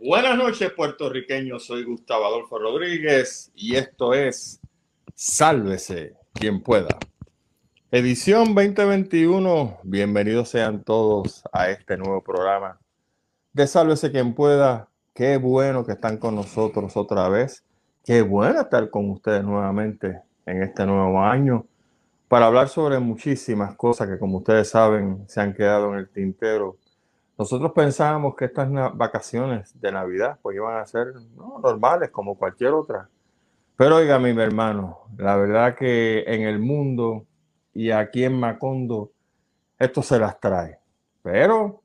Buenas noches, puertorriqueños. Soy Gustavo Adolfo Rodríguez y esto es Sálvese quien pueda. Edición 2021. Bienvenidos sean todos a este nuevo programa de Sálvese quien pueda. Qué bueno que están con nosotros otra vez. Qué bueno estar con ustedes nuevamente en este nuevo año para hablar sobre muchísimas cosas que, como ustedes saben, se han quedado en el tintero nosotros pensábamos que estas vacaciones de Navidad pues iban a ser normales como cualquier otra. Pero oiga, mi hermano, la verdad que en el mundo y aquí en Macondo esto se las trae. Pero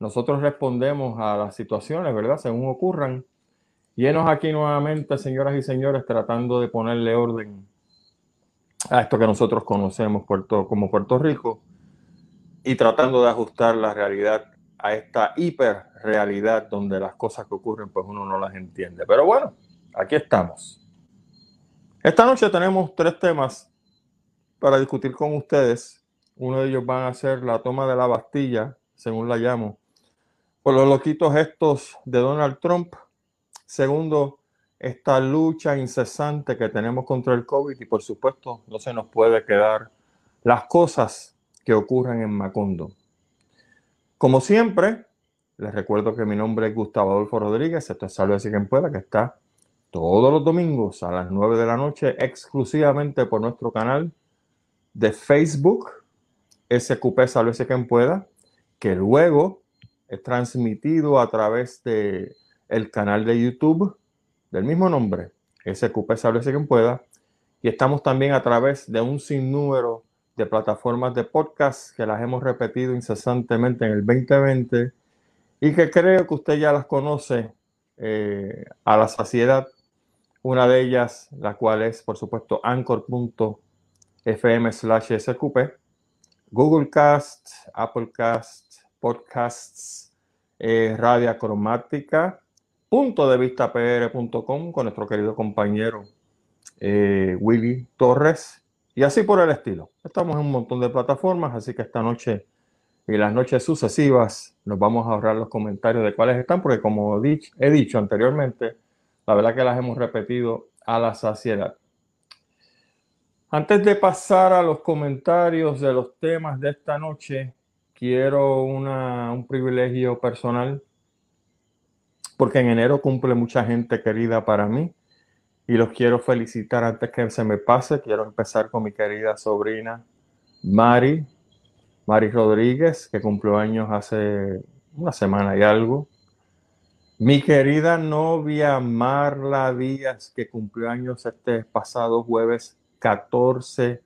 nosotros respondemos a las situaciones, ¿verdad? Según ocurran. Llenos aquí nuevamente, señoras y señores, tratando de ponerle orden a esto que nosotros conocemos como Puerto Rico y tratando de ajustar la realidad a esta hiperrealidad donde las cosas que ocurren pues uno no las entiende. Pero bueno, aquí estamos. Esta noche tenemos tres temas para discutir con ustedes. Uno de ellos van a ser la toma de la Bastilla, según la llamo, por los loquitos estos de Donald Trump. Segundo, esta lucha incesante que tenemos contra el COVID y por supuesto no se nos puede quedar las cosas que ocurren en Macondo. Como siempre, les recuerdo que mi nombre es Gustavo Adolfo Rodríguez, esto es Salve si quien pueda, que está todos los domingos a las 9 de la noche exclusivamente por nuestro canal de Facebook, SQP Salve quien pueda, que luego es transmitido a través de el canal de YouTube del mismo nombre, SQP Salve quien pueda, y estamos también a través de un sinnúmero de plataformas de podcast que las hemos repetido incesantemente en el 2020 y que creo que usted ya las conoce eh, a la saciedad. Una de ellas, la cual es, por supuesto, anchor.fm slash sqp, Google Cast, Apple Cast, Podcasts, eh, Radio Cromática, punto de vista pr.com con nuestro querido compañero eh, Willy Torres y así por el estilo. Estamos en un montón de plataformas, así que esta noche y las noches sucesivas nos vamos a ahorrar los comentarios de cuáles están, porque como he dicho anteriormente, la verdad que las hemos repetido a la saciedad. Antes de pasar a los comentarios de los temas de esta noche, quiero un privilegio personal, porque en enero cumple mucha gente querida para mí y los quiero felicitar antes que se me pase. Quiero empezar con mi querida sobrina Mari, Mari Rodríguez, que cumplió años hace una semana y algo. Mi querida novia Marla Díaz, que cumplió años este pasado jueves 14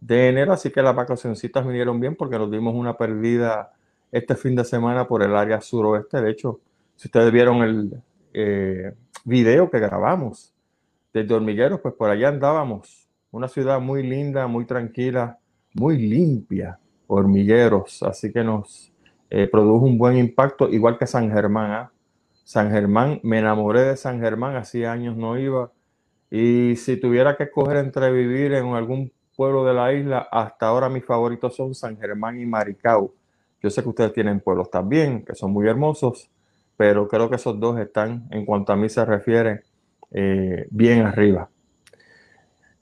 de enero, así que las vacacioncitas vinieron bien porque nos dimos una perdida este fin de semana por el área suroeste. De hecho, si ustedes vieron el eh, video que grabamos desde Hormigueros, pues por allá andábamos. Una ciudad muy linda, muy tranquila, muy limpia, Hormigueros. Así que nos eh, produjo un buen impacto, igual que San Germán. ¿ah? San Germán, me enamoré de San Germán, hacía años no iba. Y si tuviera que escoger entre vivir en algún pueblo de la isla, hasta ahora mis favoritos son San Germán y Maricao. Yo sé que ustedes tienen pueblos también, que son muy hermosos, pero creo que esos dos están, en cuanto a mí se refiere, eh, bien arriba.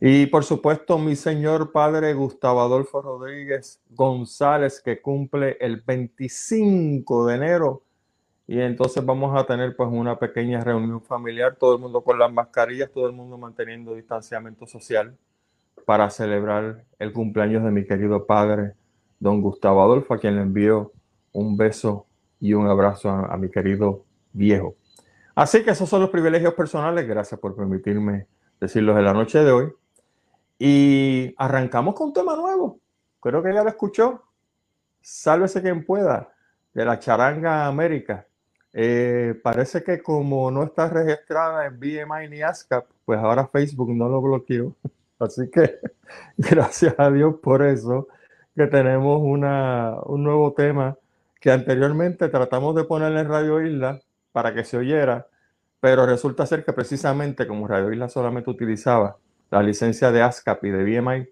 Y por supuesto, mi señor padre Gustavo Adolfo Rodríguez González, que cumple el 25 de enero. Y entonces vamos a tener pues una pequeña reunión familiar, todo el mundo con las mascarillas, todo el mundo manteniendo distanciamiento social para celebrar el cumpleaños de mi querido padre, don Gustavo Adolfo, a quien le envío un beso y un abrazo a mi querido viejo. Así que esos son los privilegios personales. Gracias por permitirme decirlos en la noche de hoy. Y arrancamos con un tema nuevo. Creo que ya lo escuchó. Sálvese quien pueda de la charanga América. Eh, parece que como no está registrada en BMI ni ASCAP, pues ahora Facebook no lo bloqueó. Así que gracias a Dios por eso que tenemos una, un nuevo tema que anteriormente tratamos de poner en Radio Isla para que se oyera, pero resulta ser que precisamente como Radio Isla solamente utilizaba la licencia de ASCAP y de BMI,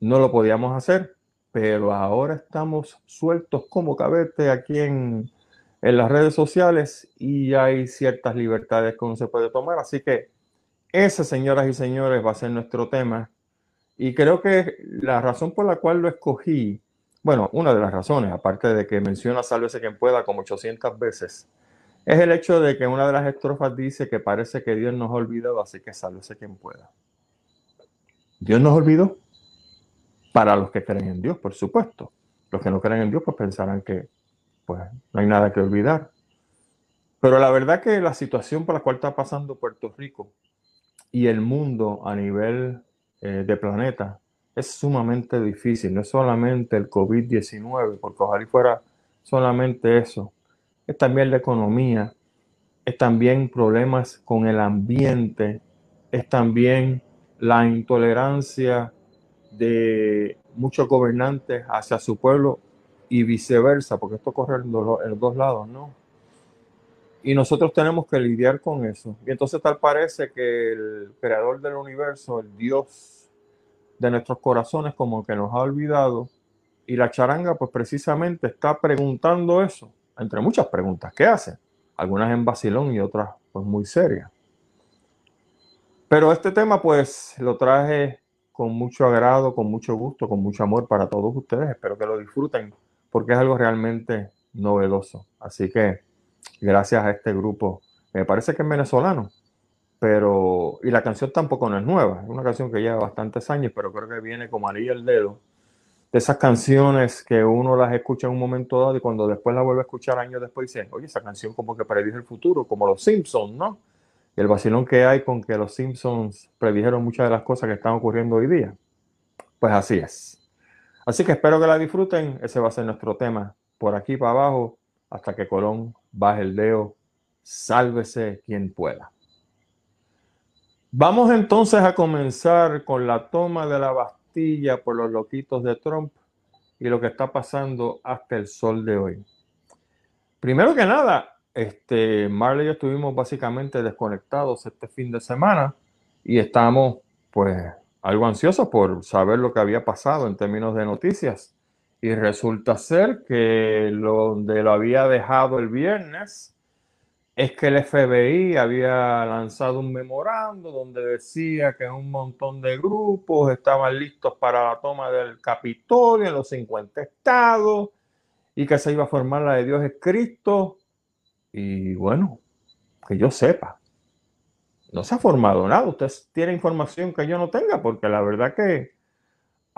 no lo podíamos hacer, pero ahora estamos sueltos como cabete aquí en, en las redes sociales y hay ciertas libertades que uno se puede tomar. Así que ese, señoras y señores, va a ser nuestro tema. Y creo que la razón por la cual lo escogí, bueno, una de las razones, aparte de que menciona Sálvese quien pueda como 800 veces, es el hecho de que una de las estrofas dice que parece que Dios nos ha olvidado, así que sálvese quien pueda. Dios nos olvidó para los que creen en Dios, por supuesto. Los que no creen en Dios, pues pensarán que pues, no hay nada que olvidar. Pero la verdad que la situación por la cual está pasando Puerto Rico y el mundo a nivel eh, de planeta es sumamente difícil. No es solamente el COVID-19, porque ojalá fuera solamente eso. Es también la economía, es también problemas con el ambiente, es también la intolerancia de muchos gobernantes hacia su pueblo y viceversa, porque esto corre en los dos lados, ¿no? Y nosotros tenemos que lidiar con eso. Y entonces tal parece que el creador del universo, el Dios de nuestros corazones, como que nos ha olvidado. Y la charanga, pues precisamente está preguntando eso, entre muchas preguntas que hace, algunas en vacilón y otras pues muy serias. Pero este tema pues lo traje con mucho agrado, con mucho gusto, con mucho amor para todos ustedes. Espero que lo disfruten porque es algo realmente novedoso. Así que gracias a este grupo. Me parece que es venezolano, pero y la canción tampoco no es nueva, es una canción que lleva bastantes años, pero creo que viene como anillo el dedo de esas canciones que uno las escucha en un momento dado y cuando después la vuelve a escuchar años después dice, oye, esa canción como que predijo el futuro, como los Simpsons, ¿no? Y el vacilón que hay con que los Simpsons predijeron muchas de las cosas que están ocurriendo hoy día. Pues así es. Así que espero que la disfruten. Ese va a ser nuestro tema por aquí para abajo hasta que Colón baje el dedo, sálvese quien pueda. Vamos entonces a comenzar con la toma de la Bastilla por los loquitos de Trump y lo que está pasando hasta el sol de hoy. Primero que nada, este, Marley y estuvimos básicamente desconectados este fin de semana y estamos pues algo ansiosos por saber lo que había pasado en términos de noticias. Y resulta ser que lo, donde lo había dejado el viernes es que el FBI había lanzado un memorando donde decía que un montón de grupos estaban listos para la toma del Capitolio en los 50 estados y que se iba a formar la de Dios es Cristo. Y bueno, que yo sepa, no se ha formado nada. Usted tiene información que yo no tenga, porque la verdad que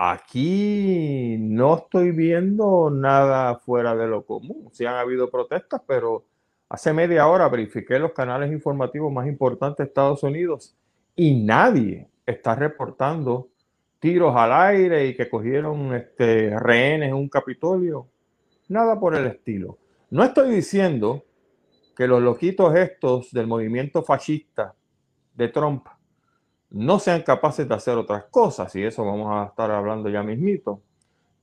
Aquí no estoy viendo nada fuera de lo común. Sí han habido protestas, pero hace media hora verifiqué los canales informativos más importantes de Estados Unidos y nadie está reportando tiros al aire y que cogieron este, rehenes en un Capitolio. Nada por el estilo. No estoy diciendo que los loquitos estos del movimiento fascista de Trump no sean capaces de hacer otras cosas, y eso vamos a estar hablando ya mismito.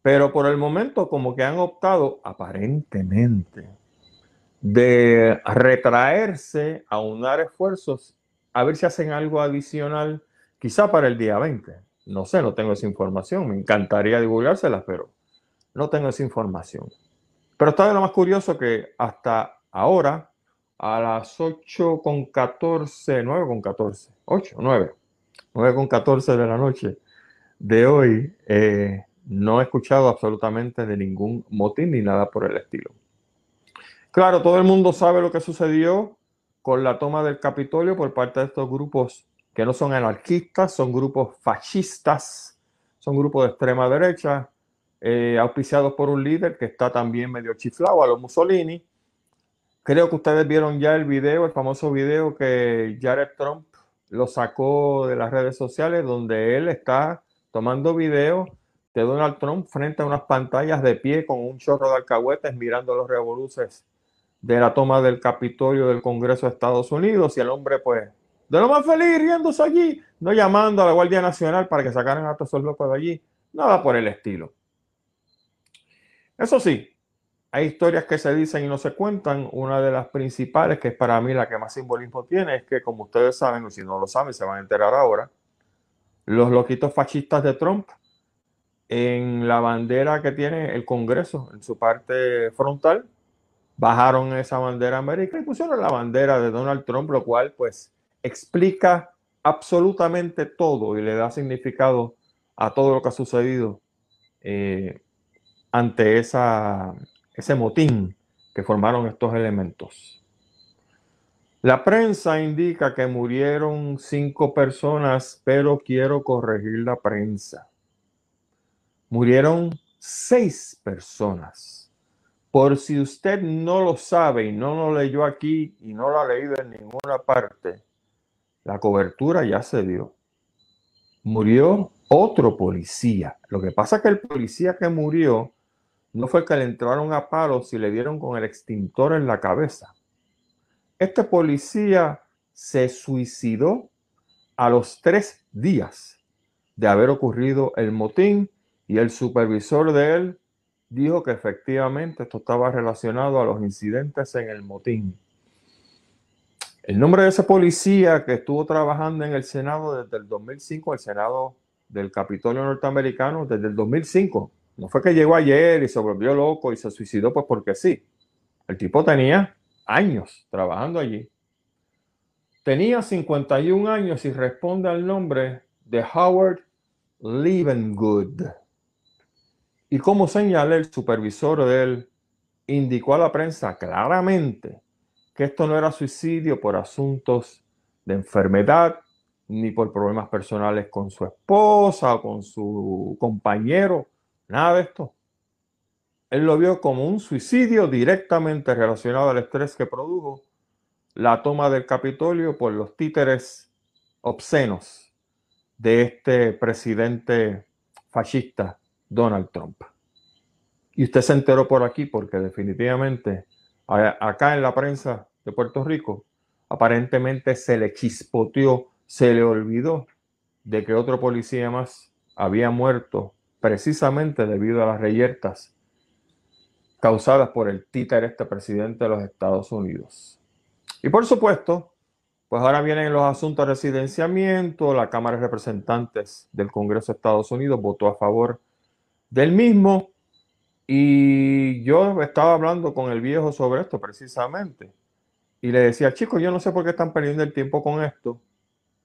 Pero por el momento como que han optado aparentemente de retraerse, a unar esfuerzos, a ver si hacen algo adicional, quizá para el día 20. No sé, no tengo esa información, me encantaría divulgárselas, pero no tengo esa información. Pero está de lo más curioso que hasta ahora, a las 8 con 14, 9 con 14, 8, 9, 9 con 14 de la noche de hoy, eh, no he escuchado absolutamente de ningún motín ni nada por el estilo. Claro, todo el mundo sabe lo que sucedió con la toma del Capitolio por parte de estos grupos que no son anarquistas, son grupos fascistas, son grupos de extrema derecha, eh, auspiciados por un líder que está también medio chiflado, a los Mussolini. Creo que ustedes vieron ya el video, el famoso video que Jared Trump lo sacó de las redes sociales donde él está tomando video de Donald Trump frente a unas pantallas de pie con un chorro de alcahuetes mirando los revoluces de la toma del Capitolio del Congreso de Estados Unidos y el hombre pues de lo más feliz riéndose allí, no llamando a la Guardia Nacional para que sacaran a todos esos locos de allí, nada por el estilo. Eso sí, hay historias que se dicen y no se cuentan. Una de las principales, que es para mí la que más simbolismo tiene, es que, como ustedes saben, o si no lo saben, se van a enterar ahora, los loquitos fascistas de Trump, en la bandera que tiene el Congreso, en su parte frontal, bajaron esa bandera americana y pusieron la bandera de Donald Trump, lo cual pues explica absolutamente todo y le da significado a todo lo que ha sucedido eh, ante esa, ese motín que formaron estos elementos. La prensa indica que murieron cinco personas, pero quiero corregir la prensa. Murieron seis personas. Por si usted no lo sabe y no lo leyó aquí y no lo ha leído en ninguna parte, la cobertura ya se dio. Murió otro policía. Lo que pasa es que el policía que murió no fue que le entraron a palos y le dieron con el extintor en la cabeza. Este policía se suicidó a los tres días de haber ocurrido el motín y el supervisor de él dijo que efectivamente esto estaba relacionado a los incidentes en el motín. El nombre de ese policía que estuvo trabajando en el Senado desde el 2005, el Senado del Capitolio norteamericano, desde el 2005. No fue que llegó ayer y se volvió loco y se suicidó pues porque sí. El tipo tenía años trabajando allí. Tenía 51 años y responde al nombre de Howard Levengood. Y como señalé, el supervisor de él indicó a la prensa claramente que esto no era suicidio por asuntos de enfermedad ni por problemas personales con su esposa o con su compañero, nada de esto. Él lo vio como un suicidio directamente relacionado al estrés que produjo la toma del Capitolio por los títeres obscenos de este presidente fascista Donald Trump. Y usted se enteró por aquí porque definitivamente acá en la prensa de Puerto Rico aparentemente se le chispoteó, se le olvidó de que otro policía más había muerto precisamente debido a las reyertas causadas por el títere este presidente de los Estados Unidos. Y por supuesto, pues ahora vienen los asuntos de residenciamiento, la Cámara de Representantes del Congreso de Estados Unidos votó a favor del mismo y yo estaba hablando con el viejo sobre esto precisamente y le decía, chicos, yo no sé por qué están perdiendo el tiempo con esto,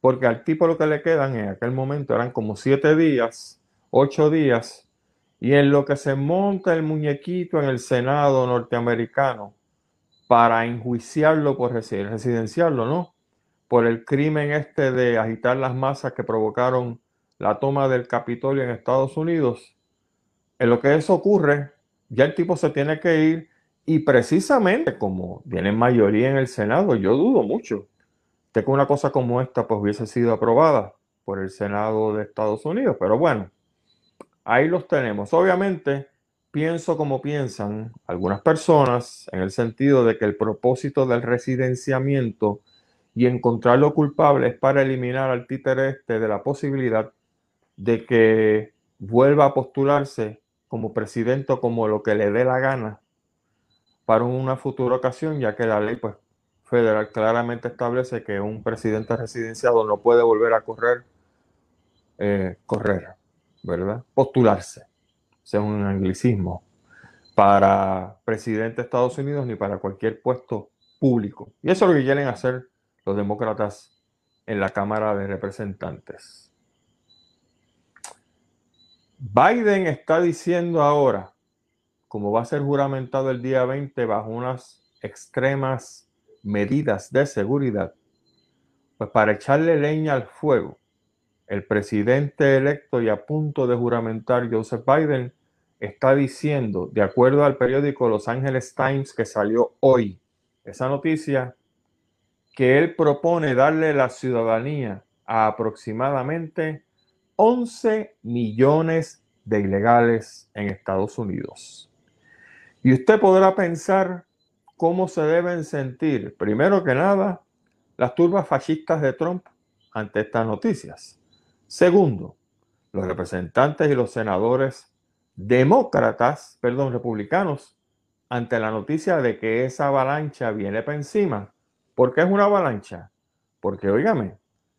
porque al tipo lo que le quedan en aquel momento eran como siete días, ocho días, y en lo que se monta el muñequito en el Senado norteamericano para enjuiciarlo por residenciarlo, ¿no? Por el crimen este de agitar las masas que provocaron la toma del Capitolio en Estados Unidos, en lo que eso ocurre, ya el tipo se tiene que ir y precisamente como viene mayoría en el Senado, yo dudo mucho de que una cosa como esta pues hubiese sido aprobada por el Senado de Estados Unidos, pero bueno, ahí los tenemos. Obviamente, pienso como piensan algunas personas en el sentido de que el propósito del residenciamiento y encontrarlo culpable es para eliminar al títere este de la posibilidad de que vuelva a postularse como presidente o como lo que le dé la gana para una futura ocasión, ya que la ley pues, federal claramente establece que un presidente residenciado no puede volver a correr, eh, correr, ¿verdad? Postularse, sea un anglicismo, para presidente de Estados Unidos ni para cualquier puesto público. Y eso es lo que quieren hacer los demócratas en la Cámara de Representantes. Biden está diciendo ahora, como va a ser juramentado el día 20 bajo unas extremas medidas de seguridad, pues para echarle leña al fuego, el presidente electo y a punto de juramentar Joseph Biden está diciendo, de acuerdo al periódico Los Angeles Times que salió hoy, esa noticia, que él propone darle la ciudadanía a aproximadamente 11 millones de ilegales en Estados Unidos. Y usted podrá pensar cómo se deben sentir, primero que nada, las turbas fascistas de Trump ante estas noticias. Segundo, los representantes y los senadores demócratas, perdón, republicanos, ante la noticia de que esa avalancha viene para encima. ¿Por qué es una avalancha? Porque, óigame,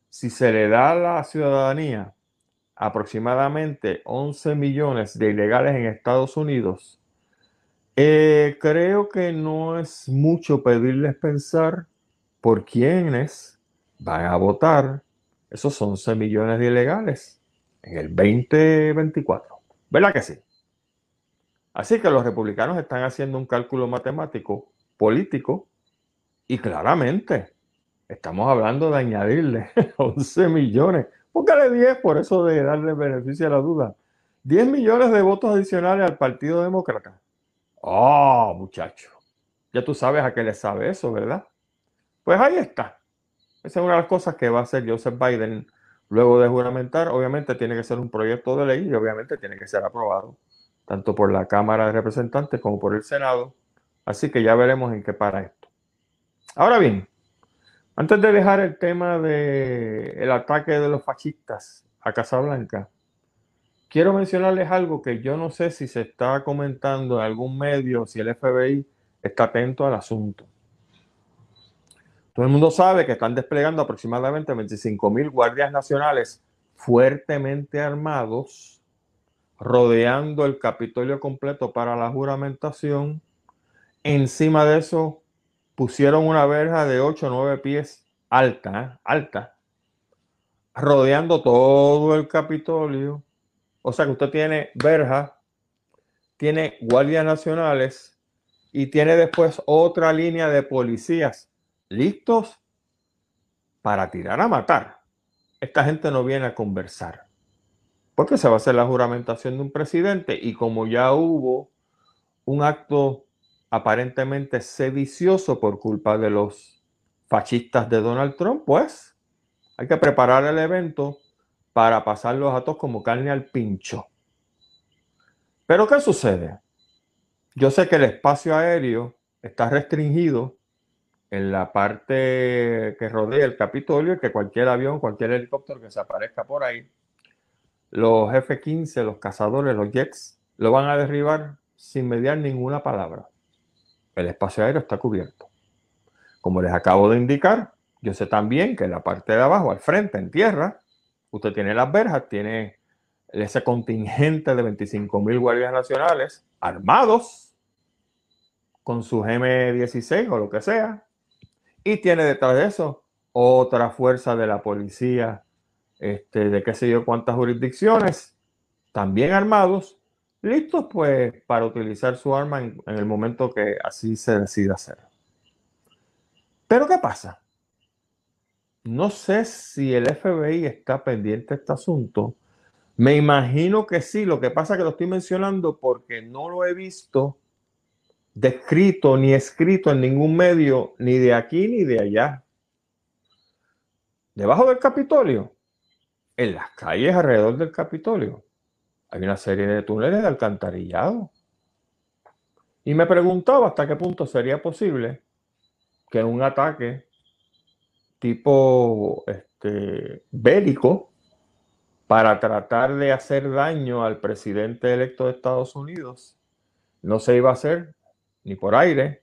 si se le da a la ciudadanía aproximadamente 11 millones de ilegales en Estados Unidos, Eh, creo que no es mucho pedirles pensar por quiénes van a votar esos 11 millones de ilegales en el 2024. ¿Verdad que sí? Así que los republicanos están haciendo un cálculo matemático, político, y claramente estamos hablando de añadirle 11 millones. Póngale 10 por eso de darle beneficio a la duda. 10 millones de votos adicionales al Partido Demócrata. Oh, muchacho. Ya tú sabes a qué le sabe eso, ¿verdad? Pues ahí está. Esa es una de las cosas que va a hacer Joseph Biden luego de juramentar. Obviamente tiene que ser un proyecto de ley y obviamente tiene que ser aprobado tanto por la Cámara de Representantes como por el Senado. Así que ya veremos en qué para esto. Ahora bien, antes de dejar el tema del ataque de los fascistas a Casablanca, quiero mencionarles algo que yo no sé si se está comentando en algún medio, si el FBI está atento al asunto. Todo el mundo sabe que están desplegando aproximadamente 25 mil guardias nacionales fuertemente armados, rodeando el Capitolio completo para la juramentación. Encima de eso pusieron una verja de 8 o 9 pies alta, ¿eh? alta, rodeando todo el Capitolio o sea que usted tiene verja, tiene guardias nacionales y tiene después otra línea de policías listos para tirar a matar. Esta gente no viene a conversar. Porque se va a hacer la juramentación de un presidente y como ya hubo un acto aparentemente sedicioso por culpa de los fascistas de Donald Trump, pues hay que preparar el evento para pasar los datos como carne al pincho. Pero ¿qué sucede? Yo sé que el espacio aéreo está restringido en la parte que rodea el Capitolio y que cualquier avión, cualquier helicóptero que se aparezca por ahí, los F-15, los cazadores, los jets, lo van a derribar sin mediar ninguna palabra. El espacio aéreo está cubierto. Como les acabo de indicar, yo sé también que en la parte de abajo, al frente, en tierra, Usted tiene las verjas, tiene ese contingente de 25 mil guardias nacionales armados con su M16 o lo que sea. Y tiene detrás de eso otra fuerza de la policía este, de qué sé yo cuántas jurisdicciones, también armados, listos pues para utilizar su arma en el momento que así se decida hacer. Pero ¿qué pasa? No sé si el FBI está pendiente de este asunto. Me imagino que sí. Lo que pasa es que lo estoy mencionando porque no lo he visto descrito ni escrito en ningún medio, ni de aquí ni de allá. Debajo del Capitolio, en las calles alrededor del Capitolio, hay una serie de túneles de alcantarillado. Y me preguntaba hasta qué punto sería posible que un ataque tipo este, bélico para tratar de hacer daño al presidente electo de Estados Unidos. No se iba a hacer ni por aire,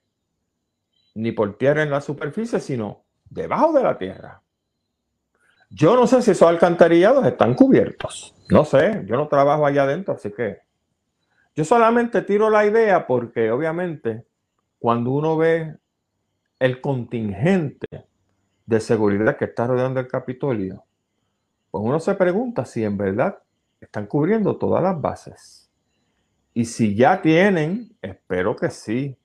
ni por tierra en la superficie, sino debajo de la tierra. Yo no sé si esos alcantarillados están cubiertos. No sé, yo no trabajo allá adentro, así que yo solamente tiro la idea porque obviamente cuando uno ve el contingente de seguridad que está rodeando el Capitolio, pues uno se pregunta si en verdad están cubriendo todas las bases. Y si ya tienen, espero que sí,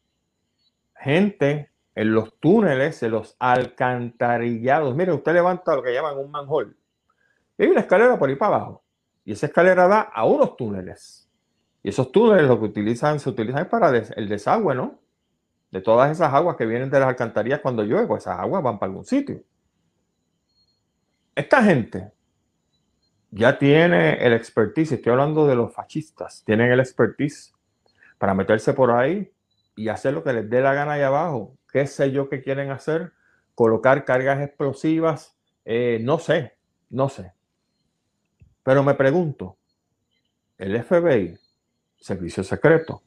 gente en los túneles, en los alcantarillados. Mire, usted levanta lo que llaman un manhole. Y hay una escalera por ahí para abajo. Y esa escalera da a unos túneles. Y esos túneles lo que utilizan, se utilizan para el desagüe, ¿no? de todas esas aguas que vienen de las alcantarillas cuando llueve, pues esas aguas van para algún sitio. Esta gente ya tiene el expertise, estoy hablando de los fascistas, tienen el expertise para meterse por ahí y hacer lo que les dé la gana ahí abajo. ¿Qué sé yo que quieren hacer? Colocar cargas explosivas, eh, no sé, no sé. Pero me pregunto, el FBI, Servicio Secreto,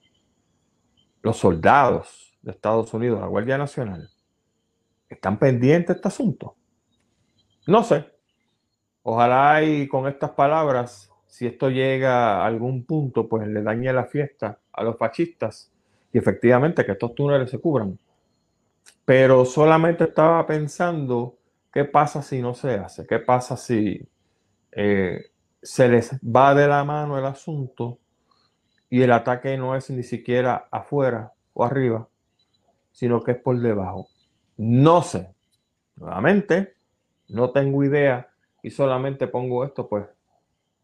los soldados, de Estados Unidos, la Guardia Nacional, están pendientes de este asunto. No sé. Ojalá y con estas palabras, si esto llega a algún punto, pues le dañe la fiesta a los fascistas y efectivamente que estos túneles se cubran. Pero solamente estaba pensando qué pasa si no se hace, qué pasa si eh, se les va de la mano el asunto y el ataque no es ni siquiera afuera o arriba, sino que es por debajo. No sé. Nuevamente, no tengo idea y solamente pongo esto pues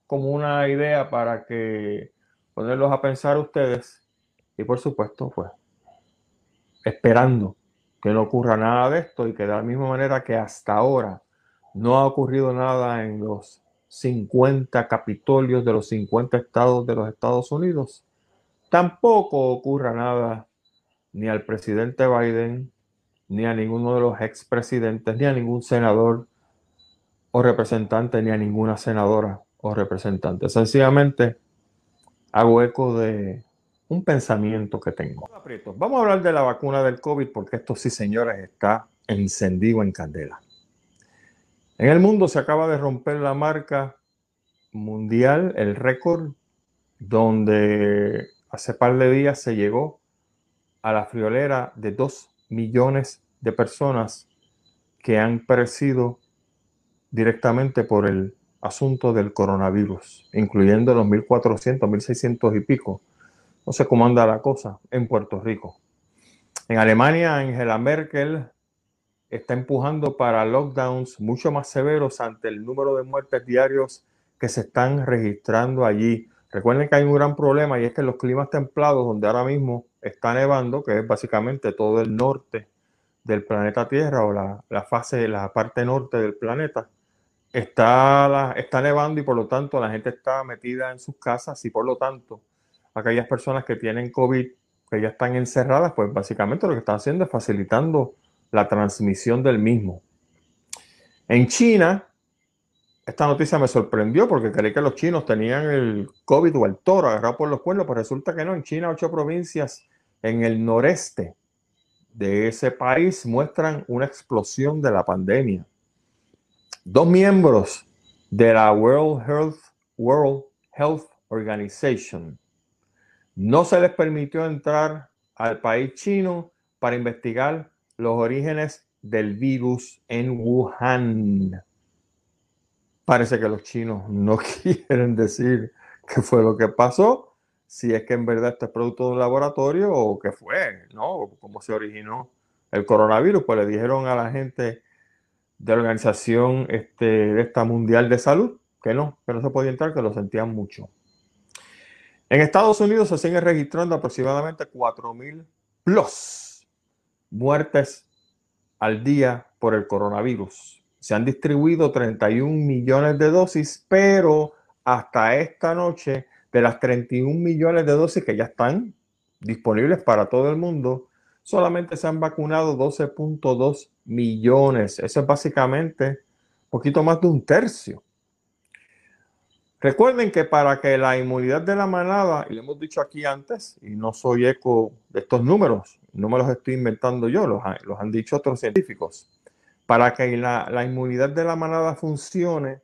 como una idea para que ponerlos a pensar ustedes y por supuesto pues esperando que no ocurra nada de esto y que de la misma manera que hasta ahora no ha ocurrido nada en los 50 capitolios de los 50 estados de los Estados Unidos, tampoco ocurra nada ni al presidente Biden, ni a ninguno de los expresidentes, ni a ningún senador o representante, ni a ninguna senadora o representante. Sencillamente hago eco de un pensamiento que tengo. Vamos a hablar de la vacuna del COVID porque esto sí, señores, está encendido en candela. En el mundo se acaba de romper la marca mundial, el récord, donde hace par de días se llegó a la friolera de 2 millones de personas que han perecido directamente por el asunto del coronavirus, incluyendo los 1.400, 1.600 y pico. No sé cómo anda la cosa en Puerto Rico. En Alemania, Angela Merkel está empujando para lockdowns mucho más severos ante el número de muertes diarios que se están registrando allí. Recuerden que hay un gran problema y es que los climas templados, donde ahora mismo está nevando, que es básicamente todo el norte del planeta Tierra o la, la fase, la parte norte del planeta, está, está nevando y por lo tanto la gente está metida en sus casas y por lo tanto aquellas personas que tienen COVID, que ya están encerradas, pues básicamente lo que están haciendo es facilitando la transmisión del mismo. En China, esta noticia me sorprendió porque creí que los chinos tenían el COVID o el toro agarrado por los cuernos, pues resulta que no. En China, ocho provincias en el noreste de ese país muestran una explosión de la pandemia. Dos miembros de la World Health, World Health Organization no se les permitió entrar al país chino para investigar los orígenes del virus en Wuhan. Parece que los chinos no quieren decir qué fue lo que pasó, si es que en verdad este es producto de un laboratorio o qué fue, ¿no? Cómo se originó el coronavirus. Pues le dijeron a la gente de la organización este, esta mundial de salud que no, que no se podía entrar, que lo sentían mucho. En Estados Unidos se siguen registrando aproximadamente 4.000 plus muertes al día por el coronavirus. Se han distribuido 31 millones de dosis, pero hasta esta noche, de las 31 millones de dosis que ya están disponibles para todo el mundo, solamente se han vacunado 12.2 millones. Eso es básicamente un poquito más de un tercio Recuerden que para que la inmunidad de la manada, y lo hemos dicho aquí antes, y no soy eco de estos números, no me los estoy inventando yo, los, los han dicho otros científicos, para que la, la inmunidad de la manada funcione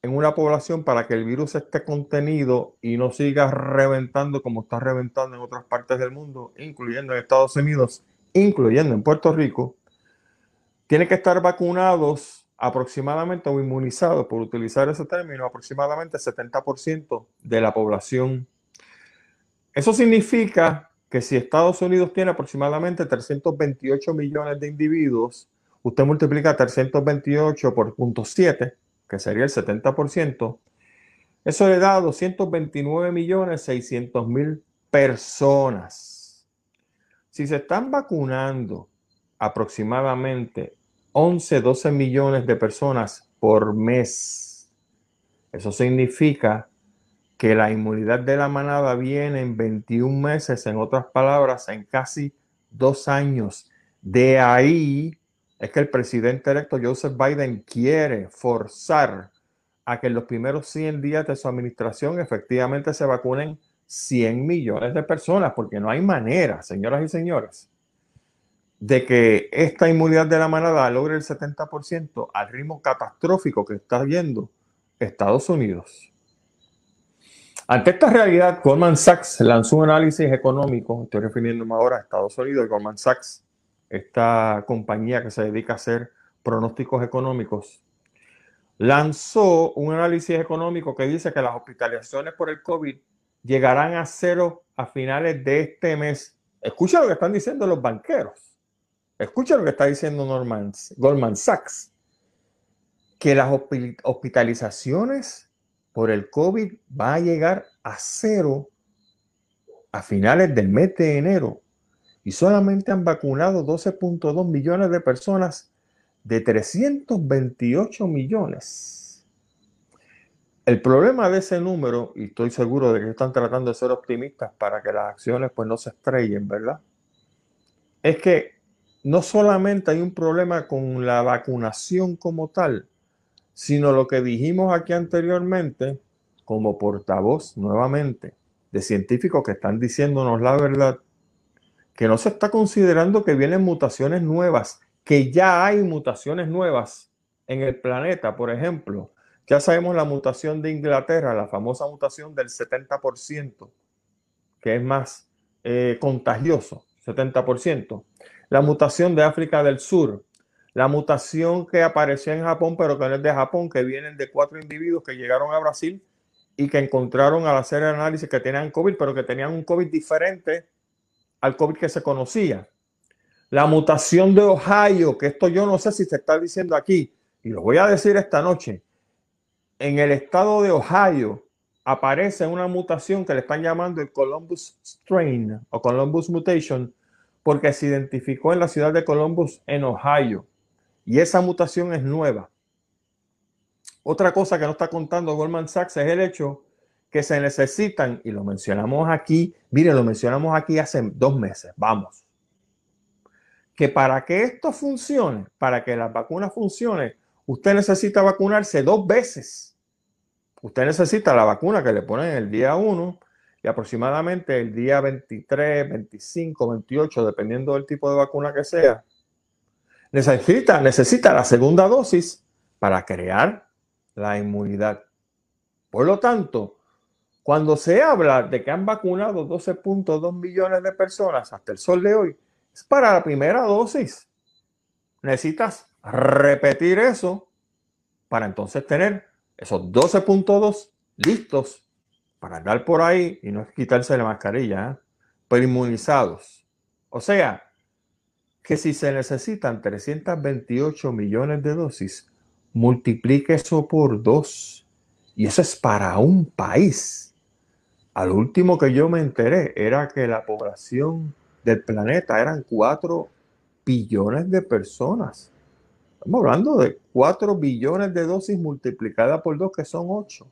en una población, para que el virus esté contenido y no siga reventando como está reventando en otras partes del mundo, incluyendo en Estados Unidos, incluyendo en Puerto Rico, tiene que estar vacunados aproximadamente o inmunizados, por utilizar ese término, aproximadamente 70% de la población. Eso significa que si Estados Unidos tiene aproximadamente 328 millones de individuos, usted multiplica 328 por 0.7, que sería el 70%, eso le da 229 millones 600 mil personas. Si se están vacunando aproximadamente 11, 12 millones de personas por mes. Eso significa que la inmunidad de la manada viene en 21 meses, en otras palabras, en casi dos años. De ahí es que el presidente electo Joseph Biden quiere forzar a que en los primeros 100 días de su administración efectivamente se vacunen 100 millones de personas, porque no hay manera, señoras y señores, de que esta inmunidad de la manada logre el 70% al ritmo catastrófico que está viendo Estados Unidos. Ante esta realidad, Goldman Sachs lanzó un análisis económico, estoy refiriéndome ahora a Estados Unidos, Goldman Sachs, esta compañía que se dedica a hacer pronósticos económicos, lanzó un análisis económico que dice que las hospitalizaciones por el COVID llegarán a cero a finales de este mes. Escucha lo que están diciendo los banqueros. Escucha lo que está diciendo Norman, Goldman Sachs. Que las hospitalizaciones por el COVID va a llegar a cero a finales del mes de enero. Y solamente han vacunado 12.2 millones de personas de 328 millones. El problema de ese número, y estoy seguro de que están tratando de ser optimistas para que las acciones pues no se estrellen, ¿verdad? Es que no solamente hay un problema con la vacunación como tal, sino lo que dijimos aquí anteriormente, como portavoz nuevamente de científicos que están diciéndonos la verdad, que no se está considerando que vienen mutaciones nuevas que ya hay mutaciones nuevas en el planeta. Por ejemplo, ya sabemos la mutación de Inglaterra, la famosa mutación del 70%, que es más eh, contagioso, 70%. La mutación de África del Sur, la mutación que apareció en Japón, pero que no es de Japón, que vienen de cuatro individuos que llegaron a Brasil y que encontraron al hacer el análisis que tenían COVID, pero que tenían un COVID diferente al COVID que se conocía. La mutación de Ohio, que esto yo no sé si se está diciendo aquí, y lo voy a decir esta noche. En el estado de Ohio aparece una mutación que le están llamando el Columbus Strain o Columbus Mutation, porque se identificó en la ciudad de Columbus, en Ohio. Y esa mutación es nueva. Otra cosa que no está contando Goldman Sachs es el hecho que se necesitan, y lo mencionamos aquí, mire, lo mencionamos aquí hace dos meses, vamos, que para que esto funcione, para que las vacunas funcionen, usted necesita vacunarse dos veces. Usted necesita la vacuna que le ponen el día 1 y aproximadamente el día 23, 25, 28, dependiendo del tipo de vacuna que sea. Necesita, necesita la segunda dosis para crear la inmunidad. Por lo tanto, cuando se habla de que han vacunado 12.2 millones de personas hasta el sol de hoy, es para la primera dosis. Necesitas repetir eso para entonces tener esos 12.2 listos para andar por ahí y no quitarse la mascarilla, ¿eh? pero inmunizados. O sea, que si se necesitan 328 millones de dosis, multiplique eso por dos. Y eso es para un país. Al último que yo me enteré era que la población del planeta eran 4 billones de personas. Estamos hablando de 4 billones de dosis multiplicadas por 2, que son 8.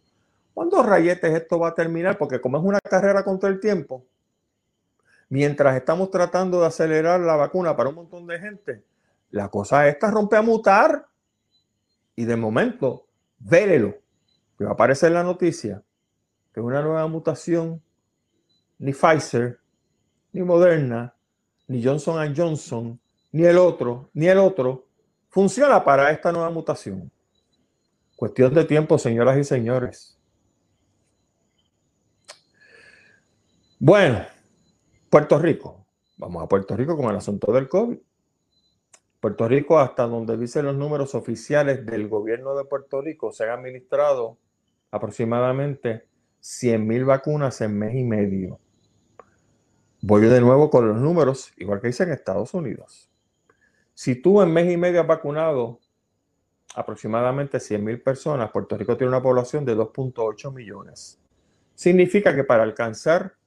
¿Cuántos rayetes esto va a terminar? Porque como es una carrera contra el tiempo, mientras estamos tratando de acelerar la vacuna para un montón de gente, la cosa esta rompe a mutar y de momento, vérelo, que va a aparecer la noticia, que una nueva mutación, ni Pfizer, ni Moderna, ni Johnson Johnson, ni el otro, ni el otro, funciona para esta nueva mutación. Cuestión de tiempo, señoras y señores. Bueno, Puerto Rico. Vamos a Puerto Rico con el asunto del COVID. Puerto Rico, hasta donde dicen los números oficiales del gobierno de Puerto Rico, se han administrado aproximadamente 100 mil vacunas en mes y medio. Voy de nuevo con los números, igual que dice en Estados Unidos. Si tú en mes y medio has vacunado aproximadamente 100 mil personas, Puerto Rico tiene una población de 2.8 millones. Significa que para alcanzar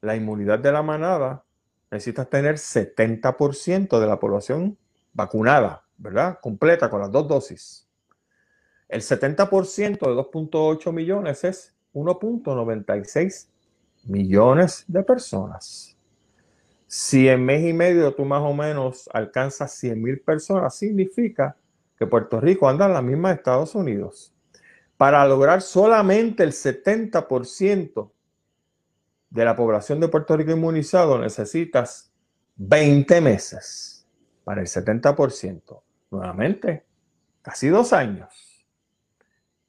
la inmunidad de la manada necesitas tener 70% de la población vacunada, ¿verdad? Completa con las dos dosis. El 70% de 2.8 millones es 1.96 millones de personas. Si en mes y medio tú más o menos alcanzas 100 mil personas, significa que Puerto Rico anda en la misma de Estados Unidos. Para lograr solamente el 70% de la población de Puerto Rico inmunizado, necesitas 20 meses para el 70%. Nuevamente, casi dos años.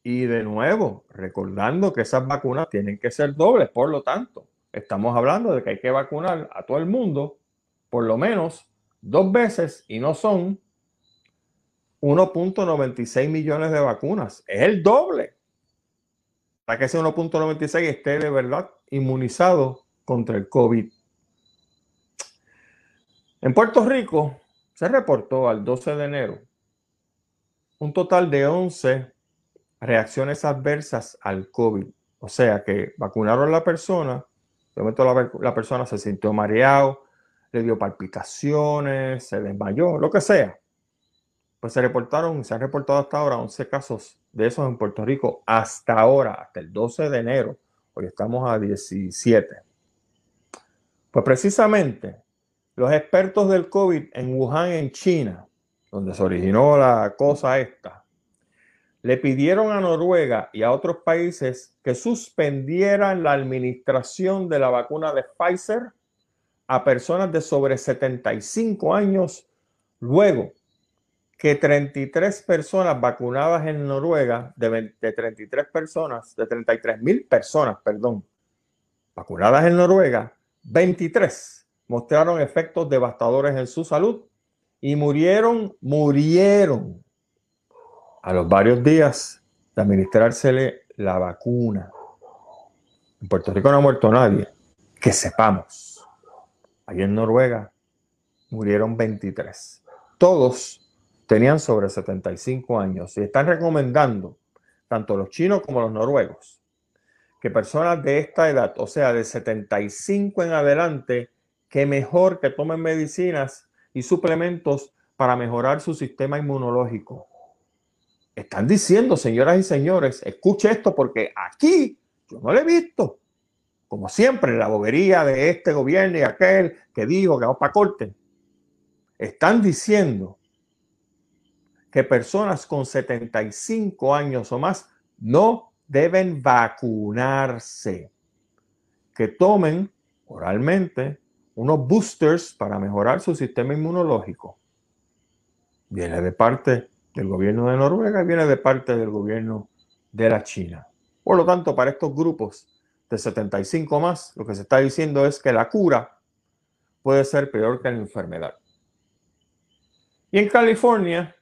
Y de nuevo, recordando que esas vacunas tienen que ser dobles, por lo tanto, estamos hablando de que hay que vacunar a todo el mundo por lo menos dos veces y no son 1.96 millones de vacunas. Es el doble. Para que ese 1.96 esté de verdad inmunizado contra el COVID. En Puerto Rico se reportó al 12 de enero un total de 11 reacciones adversas al COVID. O sea que vacunaron a la persona, de momento la, la persona se sintió mareado, le dio palpitaciones, se desmayó, lo que sea. Pues se reportaron, se han reportado hasta ahora 11 casos de esos en Puerto Rico hasta ahora, hasta el 12 de enero. Hoy estamos a 17. Pues precisamente los expertos del COVID en Wuhan, en China, donde se originó la cosa esta, le pidieron a Noruega y a otros países que suspendieran la administración de la vacuna de Pfizer a personas de sobre 75 años luego que 33 personas vacunadas en Noruega, de, 33 personas, de 33 mil personas, perdón, vacunadas en Noruega, 23 mostraron efectos devastadores en su salud y murieron, murieron a los varios días de administrársele la vacuna. En Puerto Rico no ha muerto nadie, que sepamos. Allí en Noruega murieron 23. Todos tenían sobre 75 años y están recomendando, tanto los chinos como los noruegos, que personas de esta edad, o sea, de 75 en adelante, que mejor que tomen medicinas y suplementos para mejorar su sistema inmunológico. Están diciendo, señoras y señores, escuche esto porque aquí yo no lo he visto como siempre, la bobería de este gobierno y aquel que dijo que vamos para corte, están diciendo que personas con 75 años o más no deben vacunarse, que tomen oralmente unos boosters para mejorar su sistema inmunológico. Viene de parte del gobierno de Noruega viene de parte del gobierno de la China. Por lo tanto, para estos grupos de 75 más, lo que se está diciendo es que la cura puede ser peor que la enfermedad. Y en California,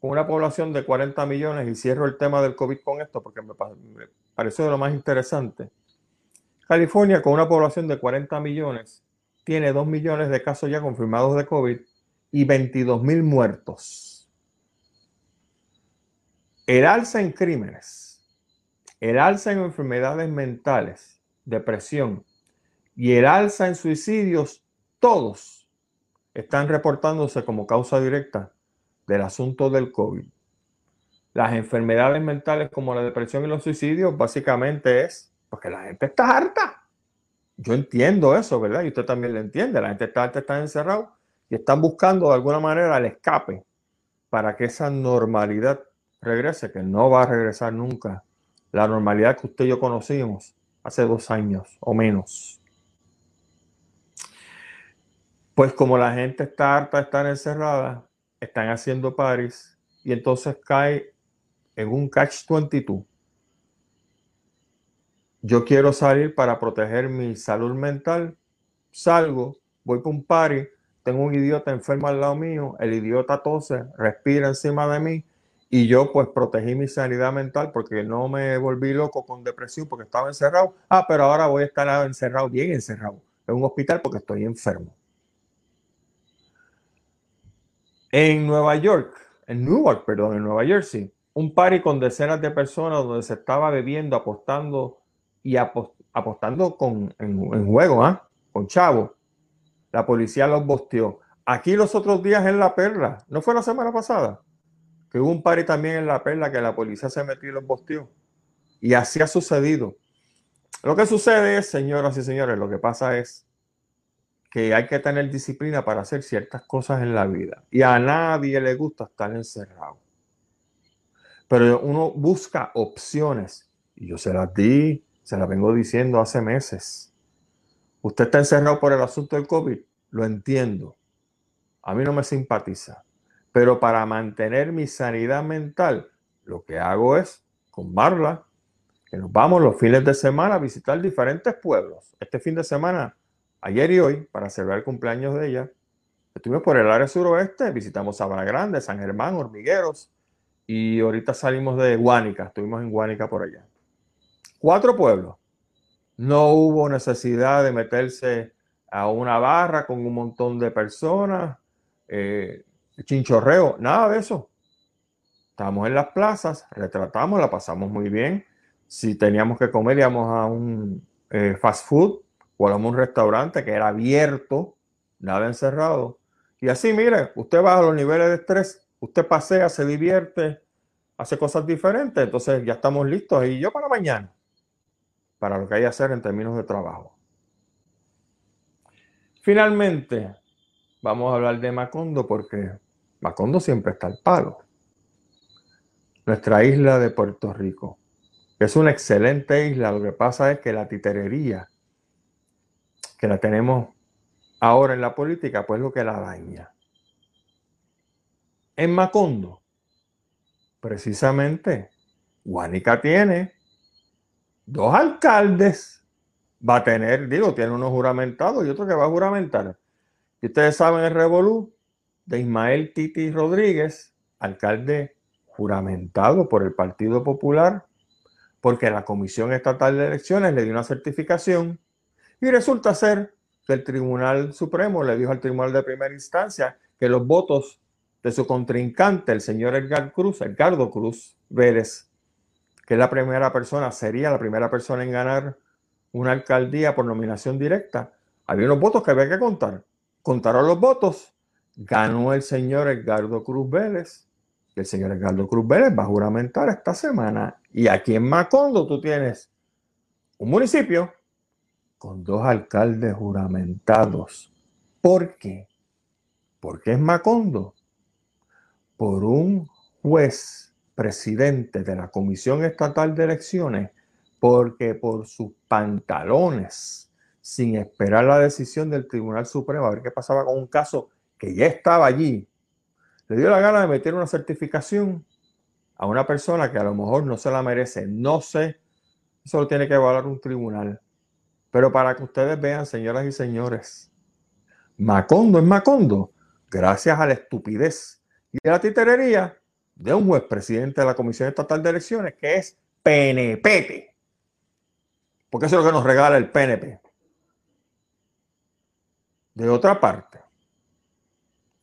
con una población de 40 millones, y cierro el tema del COVID con esto porque me, pareció de lo más interesante. California, con una población de 40 millones, tiene 2 millones de casos ya confirmados de COVID y 22 mil muertos. El alza en crímenes el alza en enfermedades mentales, depresión y el alza en suicidios, todos están reportándose como causa directa del asunto del COVID. Las enfermedades mentales como la depresión y los suicidios básicamente es porque la gente está harta. Yo entiendo eso, ¿verdad? Y usted también lo entiende. La gente está harta, está encerrado y están buscando de alguna manera el escape para que esa normalidad regrese, que no va a regresar nunca la normalidad que usted y yo conocimos hace dos años o menos. Pues como la gente está harta de estar encerrada, están haciendo paris y entonces cae en un catch 22. Yo quiero salir para proteger mi salud mental, salgo, voy para un party, tengo un idiota enfermo al lado mío, el idiota tose, respira encima de mí, y yo pues protegí mi sanidad mental porque no me volví loco con depresión porque estaba encerrado. Ah, pero ahora voy a estar encerrado, bien encerrado, en un hospital porque estoy enfermo. En Nueva York, en Newark, perdón, en Nueva Jersey, un party con decenas de personas donde se estaba bebiendo, apostando y apostando con, en, juego, ¿ah? con chavo. La policía los bosteó. Aquí los otros días en La Perla, ¿no fue la semana pasada? que hubo un party también en La Perla que la policía se metió y los bosteó. Y así ha sucedido. Lo que sucede es, señoras y señores, lo que pasa es que hay que tener disciplina para hacer ciertas cosas en la vida. Y a nadie le gusta estar encerrado. Pero uno busca opciones. Y yo se las di, se las vengo diciendo hace meses. Usted está encerrado por el asunto del COVID. Lo entiendo. A mí no me simpatiza. Pero para mantener mi sanidad mental, lo que hago es con Marla, que nos vamos los fines de semana a visitar diferentes pueblos. Este fin de semana, ayer y hoy, para celebrar el cumpleaños de ella, estuvimos por el área suroeste, visitamos Sabana Grande, San Germán, Hormigueros, y ahorita salimos de Guánica, estuvimos en Guánica por allá. Cuatro pueblos. No hubo necesidad de meterse a una barra con un montón de personas, eh, chinchorreo, nada de eso. Estamos en las plazas, retratamos, la pasamos muy bien. Si teníamos que comer, íbamos a un eh, fast food a un restaurante que era abierto, nada encerrado. Y así, mire, usted baja los niveles de estrés, usted pasea, se divierte, hace cosas diferentes, entonces ya estamos listos. Y yo para mañana, para lo que hay que hacer en términos de trabajo. Finalmente, vamos a hablar de Macondo porque Macondo siempre está al palo. Nuestra isla de Puerto Rico. Es una excelente isla, lo que pasa es que la titerería que la tenemos ahora en la política, pues lo que la daña. En Macondo, precisamente, Guanica tiene dos alcaldes. Va a tener, digo, tiene uno juramentado y otro que va a juramentar. Y ustedes saben el revolú de Ismael Titi Rodríguez, alcalde juramentado por el Partido Popular, porque la Comisión Estatal de Elecciones le dio una certificación y resulta ser que el Tribunal Supremo le dijo al Tribunal de Primera Instancia que los votos de su contrincante, el señor Edgar Cruz, Edgardo Cruz Vélez, que es la primera persona, sería la primera persona en ganar una alcaldía por nominación directa, había unos votos que había que contar. Contaron los votos, ganó el señor Edgardo Cruz Vélez, el señor Edgardo Cruz Vélez va a juramentar esta semana. Y aquí en Macondo tú tienes un municipio con dos alcaldes juramentados. ¿Por qué? Porque es Macondo. Por un juez presidente de la Comisión Estatal de Elecciones, porque por sus pantalones, sin esperar la decisión del Tribunal Supremo, a ver qué pasaba con un caso que ya estaba allí, le dio la gana de meter una certificación a una persona que a lo mejor no se la merece. No sé, eso lo tiene que evaluar un tribunal. Pero para que ustedes vean, señoras y señores, Macondo es Macondo, gracias a la estupidez y a la titerería de un juez presidente de la Comisión Estatal de Elecciones que es PNP. Porque eso es lo que nos regala el PNP. De otra parte,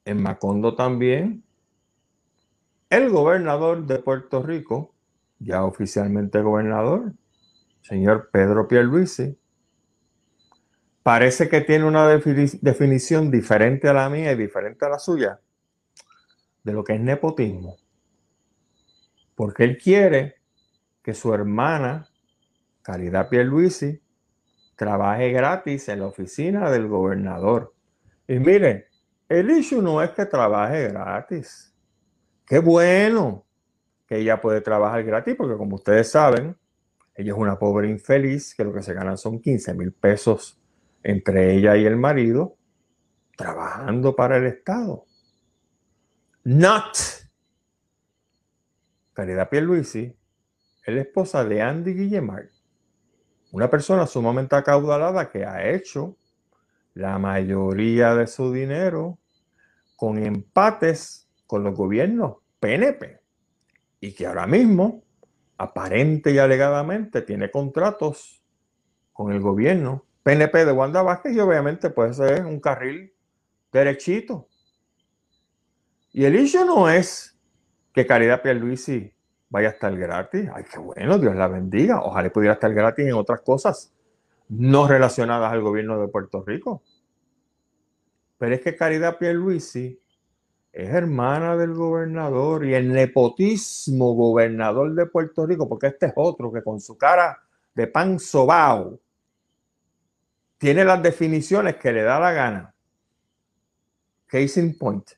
en Macondo también, el gobernador de Puerto Rico, ya oficialmente gobernador, señor Pedro Pierluisi, parece que tiene una definición diferente a la mía y diferente a la suya de lo que es nepotismo. Porque él quiere que su hermana, Caridad Pierluisi, trabaje gratis en la oficina del gobernador. Y mire, el issue no es que trabaje gratis. Qué bueno que ella puede trabajar gratis, porque como ustedes saben, ella es una pobre infeliz que lo que se gana son 15 mil pesos entre ella y el marido, trabajando para el Estado. Not. Caridad Pierluisi es la esposa de Andy Guillemard, una persona sumamente acaudalada que ha hecho la mayoría de su dinero con empates con los gobiernos PNP y que ahora mismo, aparente y alegadamente, tiene contratos con el gobierno PNP de Wanda Vázquez y obviamente puede ser un carril derechito. Y el issue no es que Caridad Pierluisi vaya a estar gratis. Ay, qué bueno, Dios la bendiga. Ojalá pudiera estar gratis en otras cosas no relacionadas al gobierno de Puerto Rico. Pero es que Caridad Pierluisi es hermana del gobernador y el nepotismo gobernador de Puerto Rico, porque este es otro que con su cara de pan sobao tiene las definiciones que le da la gana. Case in point.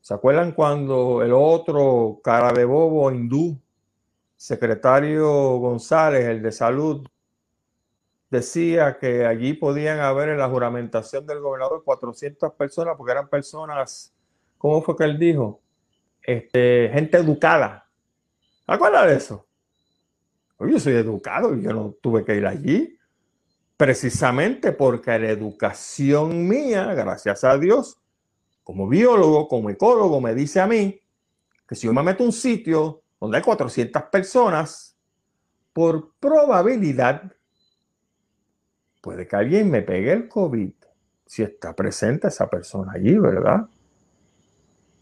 ¿Se acuerdan cuando el otro cara de bobo hindú, secretario González, el de salud, decía que allí podían haber en la juramentación del gobernador 400 personas porque eran personas, ¿cómo fue que él dijo? Este, gente educada. ¿Acuerdas de eso? Yo soy educado y yo no tuve que ir allí. Precisamente porque la educación mía, gracias a Dios, como biólogo, como ecólogo, me dice a mí que si yo me meto a un sitio donde hay 400 personas, por probabilidad puede que alguien me pegue el COVID si está presente esa persona allí, ¿verdad?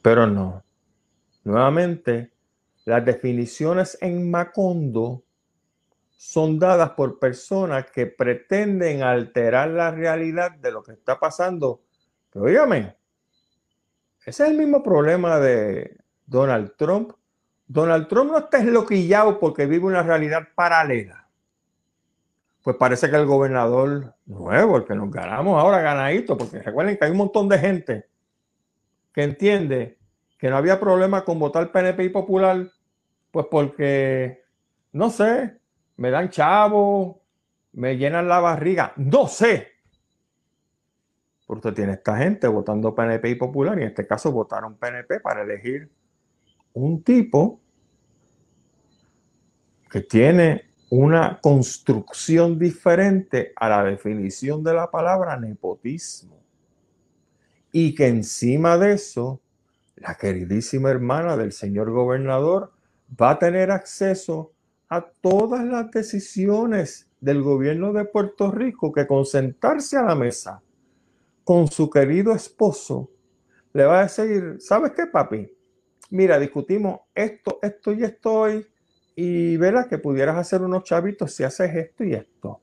Pero no. Nuevamente, las definiciones en Macondo son dadas por personas que pretenden alterar la realidad de lo que está pasando. Pero ese es el mismo problema de Donald Trump. Donald Trump no está esloquillado porque vive una realidad paralela. Pues parece que el gobernador nuevo, el que nos ganamos ahora ganadito, porque recuerden que hay un montón de gente que entiende que no había problema con votar PNP y Popular, pues porque, no sé, me dan chavo, me llenan la barriga, no sé. Porque usted tiene esta gente votando PNP y Popular, y en este caso votaron PNP para elegir un tipo que tiene una construcción diferente a la definición de la palabra nepotismo. Y que encima de eso, la queridísima hermana del señor gobernador va a tener acceso a todas las decisiones del gobierno de Puerto Rico que con sentarse a la mesa con su querido esposo le va a decir, ¿sabes qué, papi? Mira, discutimos esto, esto y esto y verás que pudieras hacer unos chavitos si haces esto y esto.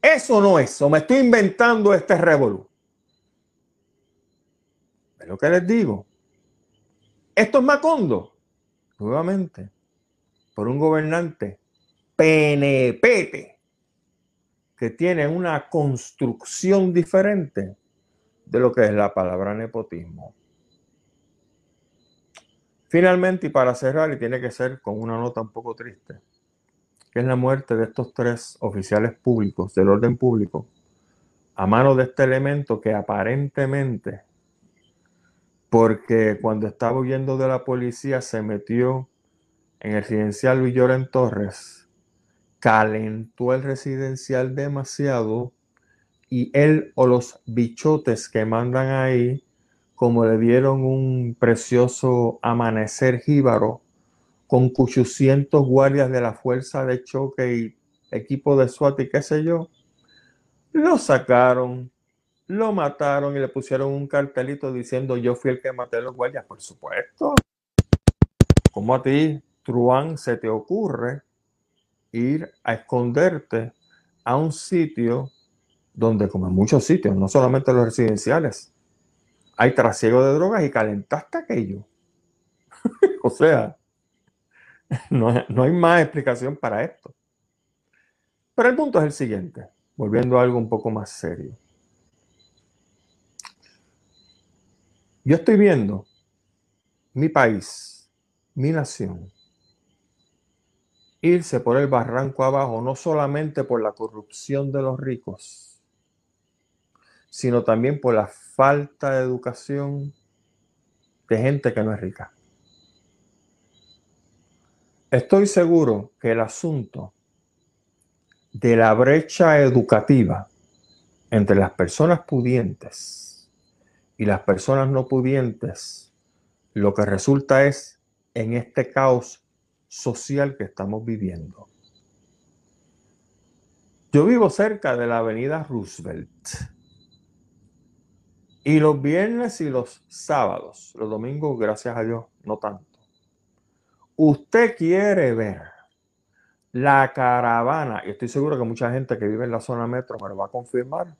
Eso no es, me estoy inventando este revolú. ¿Ves lo que les digo? Esto es Macondo, nuevamente por un gobernante PNP que tiene una construcción diferente de lo que es la palabra nepotismo. Finalmente, y para cerrar, y tiene que ser con una nota un poco triste, que es la muerte de estos tres oficiales públicos del orden público a mano de este elemento que aparentemente, porque cuando estaba huyendo de la policía se metió en el residencial Villora Torres, calentó el residencial demasiado y él o los bichotes que mandan ahí, como le dieron un precioso amanecer jíbaro con 800 guardias de la fuerza de choque y equipo de SWAT y qué sé yo, lo sacaron, lo mataron y le pusieron un cartelito diciendo yo fui el que maté a los guardias, por supuesto. Como a ti Truán, se te ocurre ir a esconderte a un sitio donde, como en muchos sitios, no solamente los residenciales, hay trasiego de drogas y calentaste aquello. o sea, no, no, hay más explicación para esto. Pero el punto es el siguiente, volviendo a algo un poco más serio. Yo estoy viendo mi país, mi nación, irse por el barranco abajo, no solamente por la corrupción de los ricos, sino también por la falta de educación de gente que no es rica. Estoy seguro que el asunto de la brecha educativa entre las personas pudientes y las personas no pudientes, lo que resulta es en este caos social que estamos viviendo. Yo vivo cerca de la avenida Roosevelt. Y los viernes y los sábados, los domingos, gracias a Dios, no tanto. Usted quiere ver la caravana, y estoy seguro que mucha gente que vive en la zona metro me lo va a confirmar,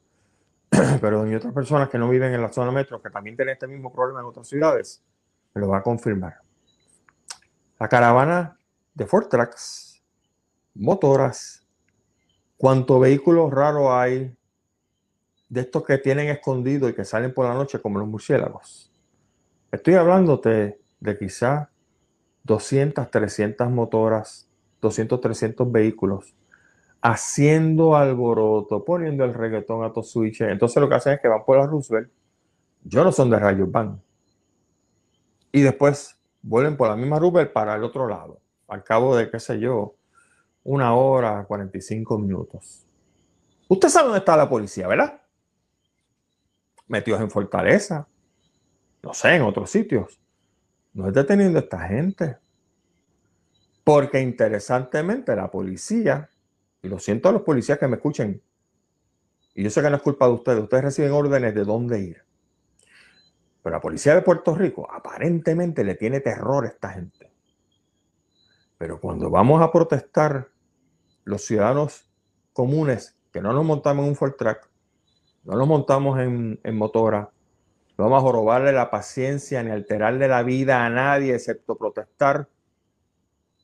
pero hay otras personas que no viven en la zona metro, que también tienen este mismo problema en otras ciudades, me lo va a confirmar. La caravana de Fortrax, motoras, cuánto vehículos raros hay de estos que tienen escondido y que salen por la noche como los murciélagos. Estoy hablándote de quizá 200, 300 motoras, 200, 300 vehículos haciendo alboroto, poniendo el reggaetón a tos switches. Entonces lo que hacen es que van por la Roosevelt. Yo no son de rayos, van. Y después vuelven por la misma Roosevelt para el otro lado al cabo de, qué sé yo, una hora, 45 minutos. Usted sabe dónde está la policía, ¿verdad? Metidos en Fortaleza, no sé, en otros sitios. No es deteniendo a esta gente. Porque interesantemente la policía, y lo siento a los policías que me escuchen, y yo sé que no es culpa de ustedes, ustedes reciben órdenes de dónde ir. Pero la policía de Puerto Rico aparentemente le tiene terror a esta gente. Pero cuando vamos a protestar los ciudadanos comunes que no nos montamos en un Ford Track, no nos montamos en, motora, vamos a robarle la paciencia ni alterarle la vida a nadie excepto protestar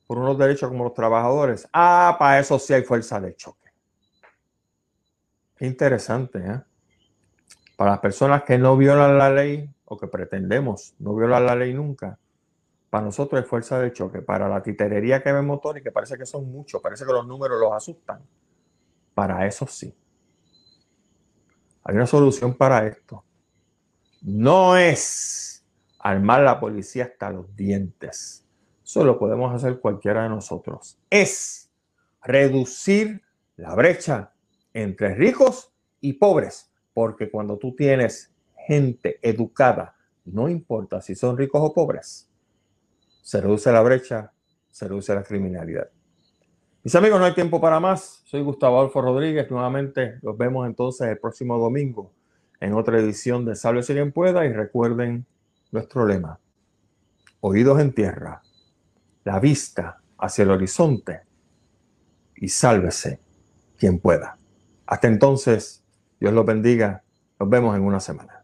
por unos derechos como los trabajadores. Ah, para eso sí hay fuerza de choque. Qué interesante, ¿eh? Para las personas que no violan la ley o que pretendemos no violar la ley nunca, para nosotros es fuerza de choque. Para la titerería que vemos motor y que parece que son muchos, parece que los números los asustan. Para eso sí. Hay una solución para esto. No es armar la policía hasta los dientes. Eso lo podemos hacer cualquiera de nosotros. Es reducir la brecha entre ricos y pobres. Porque cuando tú tienes gente educada, no importa si son ricos o pobres, se reduce la brecha, se reduce la criminalidad. Mis amigos, no hay tiempo para más. Soy Gustavo Adolfo Rodríguez. Nuevamente los vemos entonces el próximo domingo en otra edición de Sálvese quien pueda y recuerden nuestro lema. Oídos en tierra, la vista hacia el horizonte y sálvese quien pueda. Hasta entonces, Dios los bendiga. Nos vemos en una semana.